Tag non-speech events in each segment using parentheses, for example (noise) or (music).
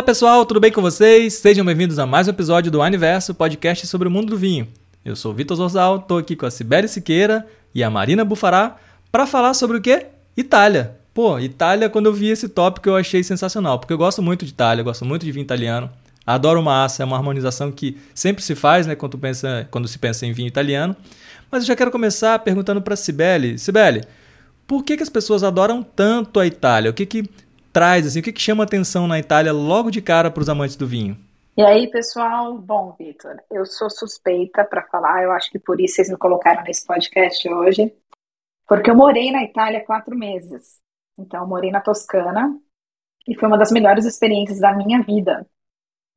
Olá pessoal, tudo bem com vocês? Sejam bem-vindos a mais um episódio do Aniverso, podcast sobre o mundo do vinho. Eu sou o Vitor Zorzal, estou aqui com a Sibeli Siqueira e a Marina Bufará para falar sobre o quê? Itália. Pô, Itália, quando eu vi esse tópico eu achei sensacional, porque eu gosto muito de Itália, gosto muito de vinho italiano. Adoro massa, é uma harmonização que sempre se faz, né, quando, pensa, quando se pensa em vinho italiano. Mas eu já quero começar perguntando para Sibeli. Sibeli, por que, que as pessoas adoram tanto a Itália? O que, que traz, assim, o que, que chama atenção na Itália logo de cara para os amantes do vinho? E aí, pessoal? Bom, Vitor, eu sou suspeita para falar, eu acho que por isso vocês me colocaram nesse podcast hoje, porque eu morei na Itália quatro meses. Então, eu morei na Toscana e foi uma das melhores experiências da minha vida.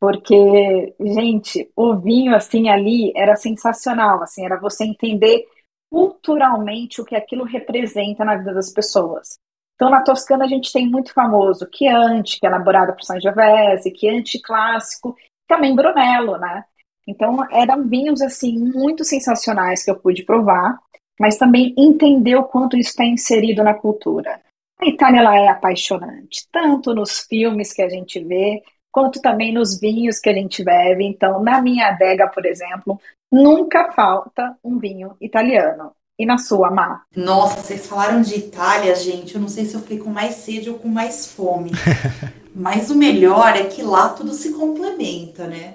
Porque, gente, o vinho assim ali era sensacional, assim, era você entender culturalmente o que aquilo representa na vida das pessoas. Então, na Toscana, a gente tem muito famoso Chianti, que é elaborado por Sangiovese, Chianti clássico, também Brunello, né? Então, eram vinhos, assim, muito sensacionais que eu pude provar, mas também entender o quanto isso está inserido na cultura. A Itália, ela é apaixonante, tanto nos filmes que a gente vê, quanto também nos vinhos que a gente bebe. Então, na minha adega, por exemplo, nunca falta um vinho italiano. E na sua, Má? Nossa, vocês falaram de Itália, gente. Eu não sei se eu fiquei com mais sede ou com mais fome. (laughs) Mas o melhor é que lá tudo se complementa, né?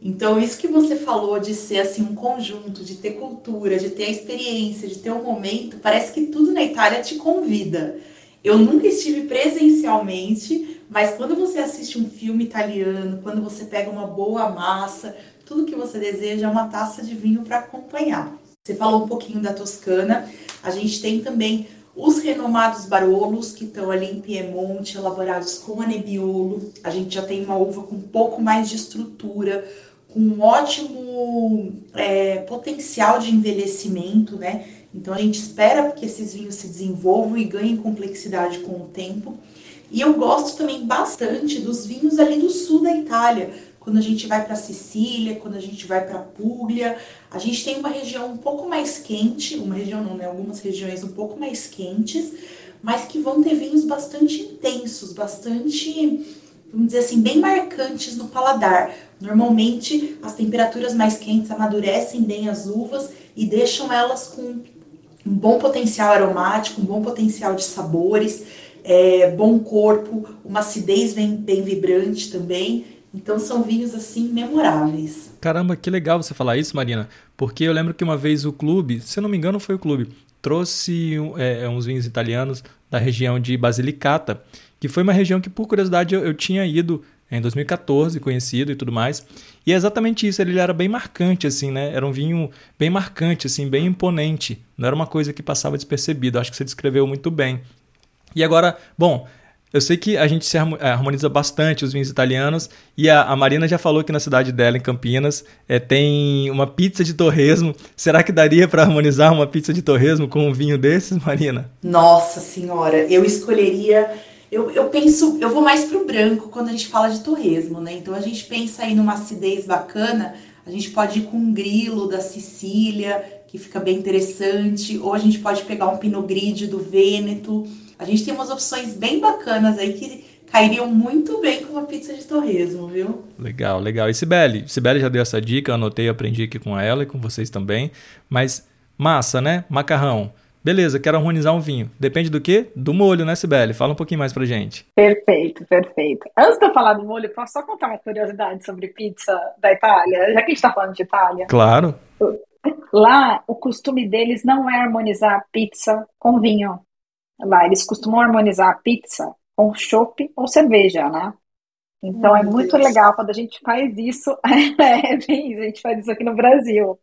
Então, isso que você falou de ser assim um conjunto, de ter cultura, de ter a experiência, de ter um momento, parece que tudo na Itália te convida. Eu nunca estive presencialmente, mas quando você assiste um filme italiano, quando você pega uma boa massa, tudo que você deseja é uma taça de vinho para acompanhar. Você falou um pouquinho da Toscana. A gente tem também os renomados Barolos, que estão ali em Piemonte, elaborados com Nebbiolo. A gente já tem uma uva com um pouco mais de estrutura, com um ótimo é, potencial de envelhecimento, né? Então a gente espera que esses vinhos se desenvolvam e ganhem complexidade com o tempo. E eu gosto também bastante dos vinhos ali do sul da Itália, quando a gente vai para Sicília, quando a gente vai para Puglia, a gente tem uma região um pouco mais quente, uma região não, né? Algumas regiões um pouco mais quentes, mas que vão ter vinhos bastante intensos, bastante, vamos dizer assim, bem marcantes no paladar. Normalmente, as temperaturas mais quentes amadurecem bem as uvas e deixam elas com um bom potencial aromático, um bom potencial de sabores, é, bom corpo, uma acidez bem, bem vibrante também. Então são vinhos assim memoráveis. Caramba, que legal você falar isso, Marina, porque eu lembro que uma vez o clube, se eu não me engano foi o clube, trouxe é, uns vinhos italianos da região de Basilicata, que foi uma região que por curiosidade eu, eu tinha ido em 2014, conhecido e tudo mais. E é exatamente isso, ele era bem marcante, assim, né? Era um vinho bem marcante, assim, bem imponente. Não era uma coisa que passava despercebido. Acho que você descreveu muito bem. E agora, bom, eu sei que a gente se harmoniza bastante os vinhos italianos e a, a Marina já falou que na cidade dela, em Campinas, é, tem uma pizza de torresmo. Será que daria para harmonizar uma pizza de torresmo com um vinho desses, Marina? Nossa senhora, eu escolheria. Eu, eu penso, eu vou mais pro branco quando a gente fala de torresmo, né? Então a gente pensa aí numa acidez bacana, a gente pode ir com um grilo da Sicília, que fica bem interessante, ou a gente pode pegar um Pinot Grigio do Vêneto. A gente tem umas opções bem bacanas aí que cairiam muito bem com uma pizza de torresmo, viu? Legal, legal. E Sibeli? Sibeli já deu essa dica, eu anotei, aprendi aqui com ela e com vocês também. Mas massa, né? Macarrão. Beleza, quero harmonizar um vinho. Depende do quê? Do molho, né, Sibeli? Fala um pouquinho mais pra gente. Perfeito, perfeito. Antes de eu falar do molho, posso só contar uma curiosidade sobre pizza da Itália? Já que a gente tá falando de Itália. Claro. Lá, o costume deles não é harmonizar pizza com vinho. Lá eles costumam harmonizar a pizza com chopp ou cerveja, né? Então é muito Deus. legal quando a gente faz isso. (laughs) é, a gente faz isso aqui no Brasil.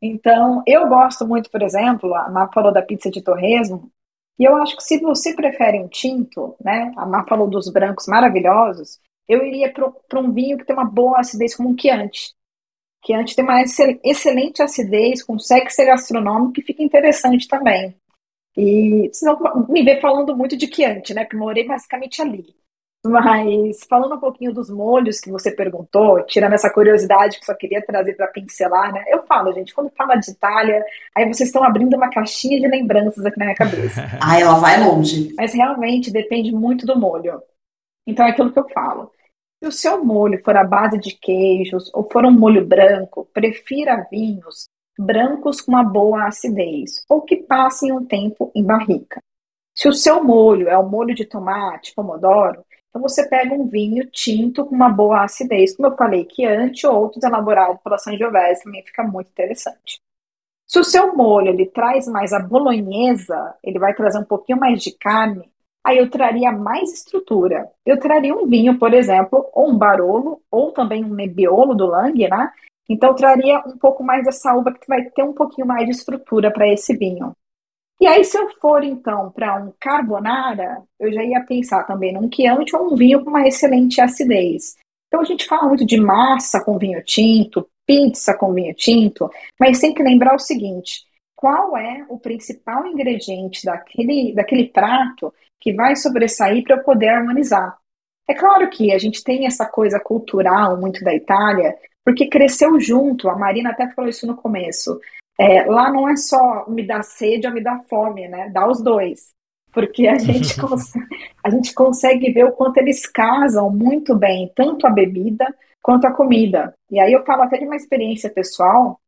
Então, eu gosto muito, por exemplo, a Má falou da pizza de torresmo, e eu acho que se você prefere um tinto, né? A Má falou dos brancos maravilhosos, eu iria para um vinho que tem uma boa acidez como um Chianti. Chianti tem uma excelente acidez, consegue ser gastronômico e fica interessante também. E vocês vão me ver falando muito de Chianti, né? Porque morei basicamente ali. Mas falando um pouquinho dos molhos que você perguntou, tirando essa curiosidade que só queria trazer para pincelar, né? Eu falo, gente, quando fala de Itália, aí vocês estão abrindo uma caixinha de lembranças aqui na minha cabeça. (laughs) ah, ela vai longe. Mas realmente depende muito do molho. Então é aquilo que eu falo. Se o seu molho for à base de queijos ou for um molho branco, prefira vinhos brancos com uma boa acidez ou que passem um tempo em barrica. Se o seu molho é o molho de tomate, pomodoro, então você pega um vinho tinto com uma boa acidez, como eu falei que antes, outros elaborados pela Sangiovese também fica muito interessante. Se o seu molho ele traz mais a bolonhesa, ele vai trazer um pouquinho mais de carne, aí eu traria mais estrutura. Eu traria um vinho, por exemplo, ou um barolo, ou também um nebbiolo do Lang, né? Então traria um pouco mais dessa uva que vai ter um pouquinho mais de estrutura para esse vinho. E aí, se eu for então para um carbonara, eu já ia pensar também num Chianti ou um vinho com uma excelente acidez. Então a gente fala muito de massa com vinho tinto, pizza com vinho tinto, mas tem que lembrar o seguinte: qual é o principal ingrediente daquele, daquele prato que vai sobressair para eu poder harmonizar? É claro que a gente tem essa coisa cultural muito da Itália, porque cresceu junto, a Marina até falou isso no começo. É, lá não é só me dar sede ou me dar fome, né? Dá os dois. Porque a gente, (laughs) consegue, a gente consegue ver o quanto eles casam muito bem, tanto a bebida quanto a comida. E aí eu falo até de uma experiência pessoal,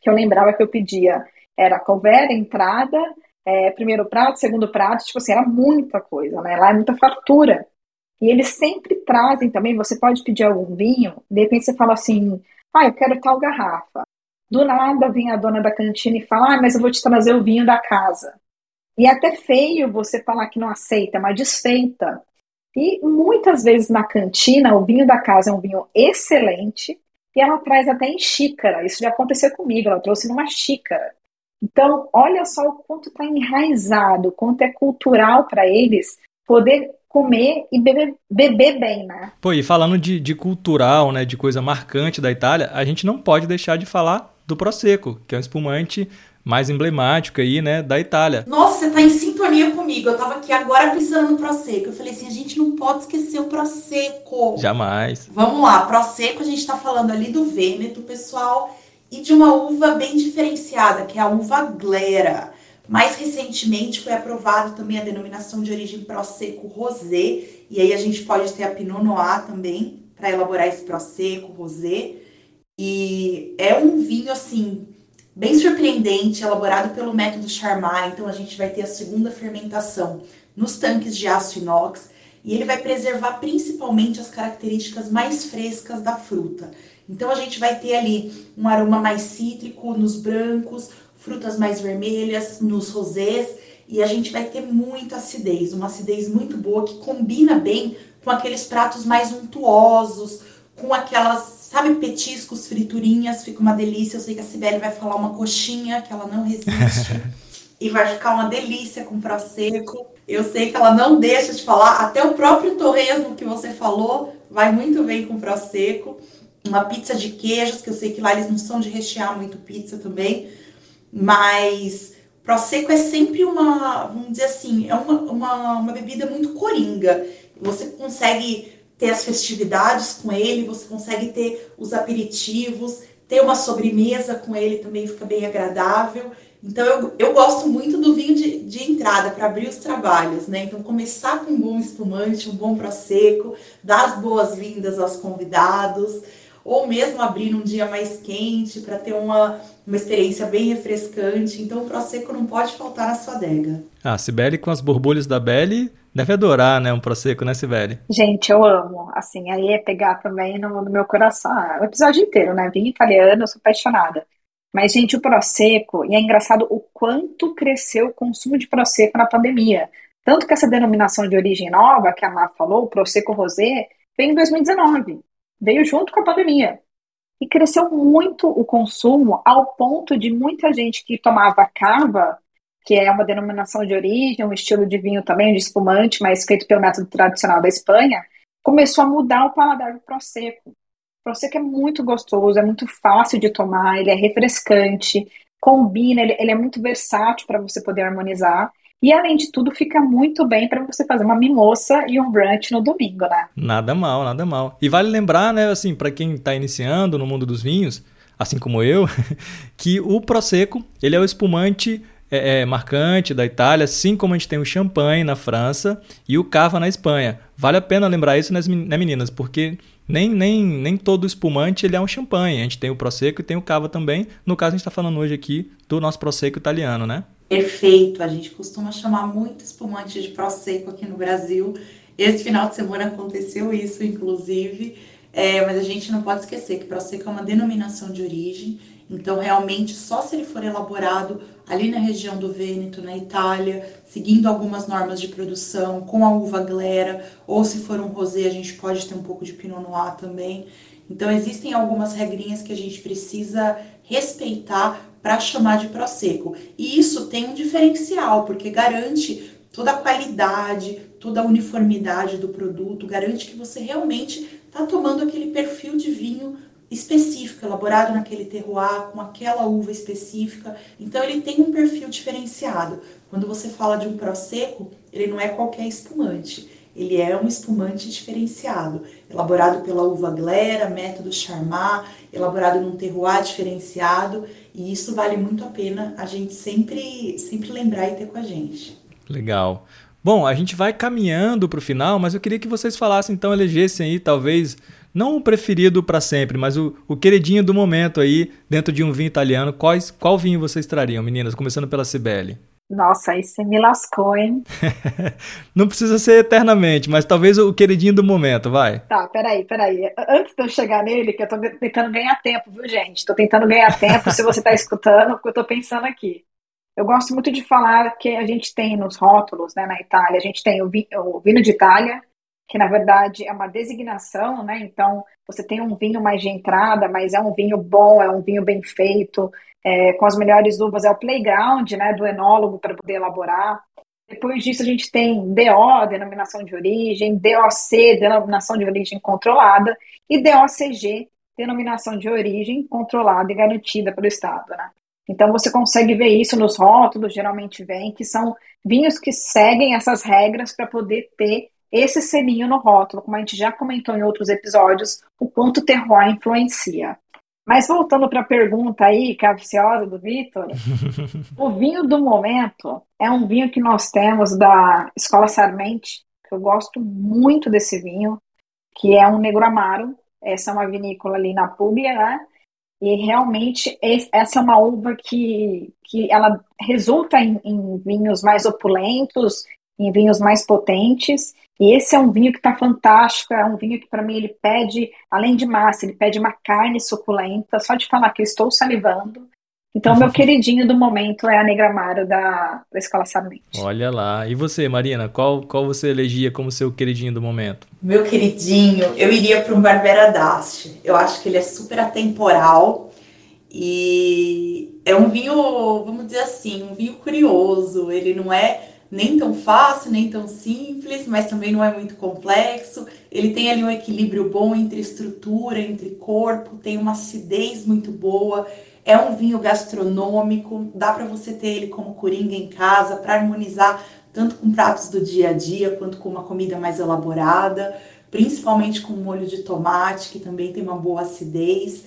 que eu lembrava que eu pedia, era couvert, entrada, é, primeiro prato, segundo prato, tipo assim, era muita coisa, né? Lá é muita fartura. E eles sempre trazem também, você pode pedir algum vinho, de repente você fala assim, ah, eu quero tal garrafa. Do nada vem a dona da cantina e fala: Ah, mas eu vou te trazer o vinho da casa. E é até feio você falar que não aceita, mas desfeita. E muitas vezes na cantina, o vinho da casa é um vinho excelente e ela traz até em xícara. Isso já aconteceu comigo, ela trouxe numa xícara. Então, olha só o quanto está enraizado, o quanto é cultural para eles poder comer e beber, beber bem, né? Pô, e falando de, de cultural, né, de coisa marcante da Itália, a gente não pode deixar de falar do Prosecco, que é um espumante mais emblemático aí, né, da Itália. Nossa, você tá em sintonia comigo. Eu tava aqui agora pensando no Prosecco. Eu falei assim, a gente não pode esquecer o Prosecco. Jamais. Vamos lá, Prosecco a gente tá falando ali do Vêneto, pessoal, e de uma uva bem diferenciada, que é a uva Glera. Mais recentemente foi aprovado também a denominação de origem Prosecco Rosé, e aí a gente pode ter a Pinot Noir também para elaborar esse Prosecco Rosé. E é um vinho assim bem surpreendente, elaborado pelo método Charmat. Então a gente vai ter a segunda fermentação nos tanques de aço inox e ele vai preservar principalmente as características mais frescas da fruta. Então a gente vai ter ali um aroma mais cítrico nos brancos, frutas mais vermelhas nos rosés e a gente vai ter muita acidez, uma acidez muito boa que combina bem com aqueles pratos mais untuosos, com aquelas Sabe, petiscos, friturinhas, fica uma delícia. Eu sei que a Sibeli vai falar uma coxinha, que ela não resiste. (laughs) e vai ficar uma delícia com prosecco. Eu sei que ela não deixa de falar. Até o próprio torresmo que você falou vai muito bem com prosecco. Uma pizza de queijos, que eu sei que lá eles não são de rechear muito pizza também. Mas prosecco é sempre uma, vamos dizer assim, é uma, uma, uma bebida muito coringa. Você consegue ter as festividades com ele, você consegue ter os aperitivos, ter uma sobremesa com ele também fica bem agradável. Então eu, eu gosto muito do vinho de, de entrada para abrir os trabalhos, né? Então começar com um bom espumante, um bom prosecco, dar as boas-vindas aos convidados, ou mesmo abrir num dia mais quente para ter uma, uma experiência bem refrescante. Então o prosecco não pode faltar na sua adega. Ah, Sibeli com as borbulhas da Belly Deve adorar, né? Um prosecco, né, Sibeli? Gente, eu amo. Assim, aí é pegar também no, no meu coração. Ah, o episódio inteiro, né? Vinho italiano, eu sou apaixonada. Mas, gente, o prosecco, e é engraçado o quanto cresceu o consumo de prosecco na pandemia. Tanto que essa denominação de origem nova, que a Mar falou, o prosecco rosé, veio em 2019. Veio junto com a pandemia. E cresceu muito o consumo ao ponto de muita gente que tomava cava que é uma denominação de origem, um estilo de vinho também, de espumante, mas feito pelo método tradicional da Espanha, começou a mudar o paladar do Prosecco. O Prosecco é muito gostoso, é muito fácil de tomar, ele é refrescante, combina, ele, ele é muito versátil para você poder harmonizar. E além de tudo, fica muito bem para você fazer uma mimoça e um brunch no domingo, né? Nada mal, nada mal. E vale lembrar, né, assim, para quem está iniciando no mundo dos vinhos, assim como eu, (laughs) que o Prosecco, ele é o espumante é, é, marcante da Itália, assim como a gente tem o champanhe na França e o cava na Espanha. Vale a pena lembrar isso, né, meninas? Porque nem, nem, nem todo espumante ele é um champanhe. A gente tem o Prosecco e tem o Cava também. No caso, a gente está falando hoje aqui do nosso Prosecco italiano, né? Perfeito. A gente costuma chamar muito espumante de Prosecco aqui no Brasil. Esse final de semana aconteceu isso, inclusive. É, mas a gente não pode esquecer que Prosecco é uma denominação de origem. Então, realmente, só se ele for elaborado ali na região do Vêneto, na Itália, seguindo algumas normas de produção, com a uva glera, ou se for um rosé, a gente pode ter um pouco de Pinot Noir também. Então, existem algumas regrinhas que a gente precisa respeitar para chamar de Prosecco. E isso tem um diferencial, porque garante toda a qualidade, toda a uniformidade do produto, garante que você realmente está tomando aquele perfil de vinho específico, elaborado naquele terroir, com aquela uva específica. Então ele tem um perfil diferenciado. Quando você fala de um prosecco, ele não é qualquer espumante. Ele é um espumante diferenciado, elaborado pela uva glera, método Charmat, elaborado num terroir diferenciado, e isso vale muito a pena a gente sempre sempre lembrar e ter com a gente. Legal. Bom, a gente vai caminhando para o final, mas eu queria que vocês falassem, então, elegessem aí, talvez, não o preferido para sempre, mas o, o queridinho do momento aí, dentro de um vinho italiano. Quais, qual vinho vocês trariam, meninas? Começando pela Cibele. Nossa, aí você me lascou, hein? (laughs) não precisa ser eternamente, mas talvez o queridinho do momento, vai. Tá, peraí, peraí. Antes de eu chegar nele, que eu tô tentando ganhar tempo, viu, gente? Tô tentando ganhar tempo, se você tá (laughs) escutando, porque eu tô pensando aqui. Eu gosto muito de falar que a gente tem nos rótulos, né, na Itália, a gente tem o, o vinho de Itália, que na verdade é uma designação, né? Então você tem um vinho mais de entrada, mas é um vinho bom, é um vinho bem feito, é, com as melhores uvas, é o playground, né, do enólogo para poder elaborar. Depois disso a gente tem DO, denominação de origem, DOC, denominação de origem controlada, e DOCG, denominação de origem controlada e garantida pelo Estado, né? Então você consegue ver isso nos rótulos, geralmente vem, que são vinhos que seguem essas regras para poder ter esse selinho no rótulo, como a gente já comentou em outros episódios, o quanto o terroir influencia. Mas voltando para a pergunta aí, capciosa do Vitor, (laughs) o vinho do momento é um vinho que nós temos da Escola Sarmente, que eu gosto muito desse vinho, que é um Negro Amaro. Essa é uma vinícola ali na Puglia, né? E realmente essa é uma uva que, que ela resulta em, em vinhos mais opulentos, em vinhos mais potentes. E esse é um vinho que está fantástico, é um vinho que para mim ele pede, além de massa, ele pede uma carne suculenta. Só de falar que eu estou salivando. Então, meu (laughs) queridinho do momento é a Negra Amaro da, da Escola Sarmente. Olha lá. E você, Marina, qual, qual você elegia como seu queridinho do momento? Meu queridinho, eu iria para um Barbera Dast. Eu acho que ele é super atemporal e é um vinho, vamos dizer assim, um vinho curioso. Ele não é nem tão fácil, nem tão simples, mas também não é muito complexo. Ele tem ali um equilíbrio bom entre estrutura, entre corpo, tem uma acidez muito boa é um vinho gastronômico, dá para você ter ele como coringa em casa para harmonizar tanto com pratos do dia a dia quanto com uma comida mais elaborada, principalmente com molho de tomate, que também tem uma boa acidez.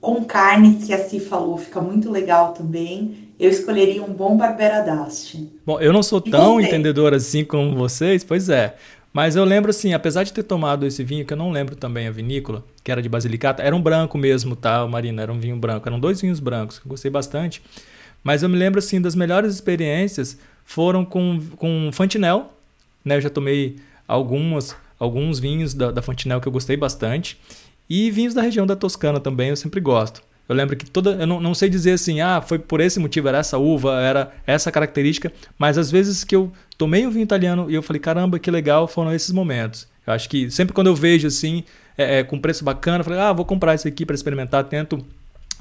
Com carne, que assim falou, fica muito legal também. Eu escolheria um bom Barbera d'Asti. Bom, eu não sou e tão você? entendedor assim como vocês, pois é. Mas eu lembro assim, apesar de ter tomado esse vinho, que eu não lembro também a vinícola, que era de Basilicata, era um branco mesmo, tá, Marina? Era um vinho branco. Eram dois vinhos brancos, que eu gostei bastante. Mas eu me lembro assim, das melhores experiências foram com, com Fantinel, né? Eu já tomei algumas, alguns vinhos da, da Fantinel que eu gostei bastante. E vinhos da região da Toscana também, eu sempre gosto. Eu lembro que toda. Eu não, não sei dizer assim, ah, foi por esse motivo, era essa uva, era essa característica, mas às vezes que eu tomei um vinho italiano e eu falei, caramba, que legal, foram esses momentos. Eu acho que sempre quando eu vejo assim, é, é, com preço bacana, eu falei, ah, vou comprar isso aqui para experimentar, tento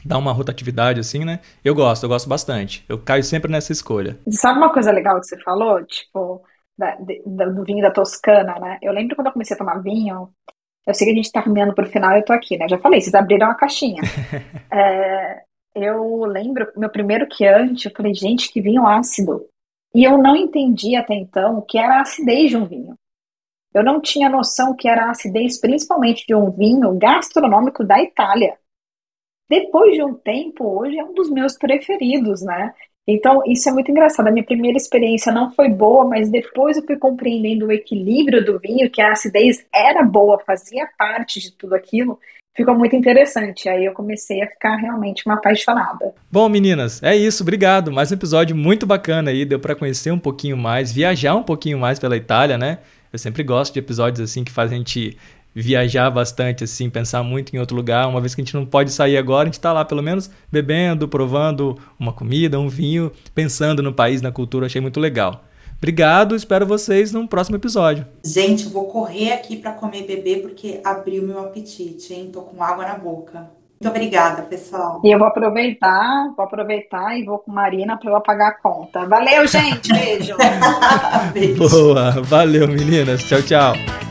dar uma rotatividade assim, né? Eu gosto, eu gosto bastante. Eu caio sempre nessa escolha. Sabe uma coisa legal que você falou? Tipo, da, de, do vinho da Toscana, né? Eu lembro quando eu comecei a tomar vinho, eu sei que a gente tá caminhando pro final e eu tô aqui, né? Já falei, vocês abriram uma caixinha. (laughs) é, eu lembro, meu primeiro Chianti, eu falei, gente, que vinho ácido. E eu não entendi até então o que era a acidez de um vinho. Eu não tinha noção que era a acidez, principalmente de um vinho gastronômico da Itália. Depois de um tempo, hoje é um dos meus preferidos, né? Então, isso é muito engraçado. A minha primeira experiência não foi boa, mas depois eu fui compreendendo o equilíbrio do vinho, que a acidez era boa, fazia parte de tudo aquilo. Ficou muito interessante. Aí eu comecei a ficar realmente uma apaixonada. Bom, meninas, é isso. Obrigado. Mais um episódio muito bacana aí. Deu para conhecer um pouquinho mais, viajar um pouquinho mais pela Itália, né? Eu sempre gosto de episódios assim que fazem a gente viajar bastante, assim, pensar muito em outro lugar. Uma vez que a gente não pode sair agora, a gente está lá pelo menos bebendo, provando uma comida, um vinho, pensando no país, na cultura. Achei muito legal. Obrigado, espero vocês no próximo episódio. Gente, eu vou correr aqui para comer e beber porque abriu meu apetite, hein? Tô com água na boca. Muito obrigada, pessoal. E eu vou aproveitar, vou aproveitar e vou com Marina para eu pagar a conta. Valeu, gente. Beijo. (laughs) Beijo. Boa, valeu, meninas. Tchau, tchau.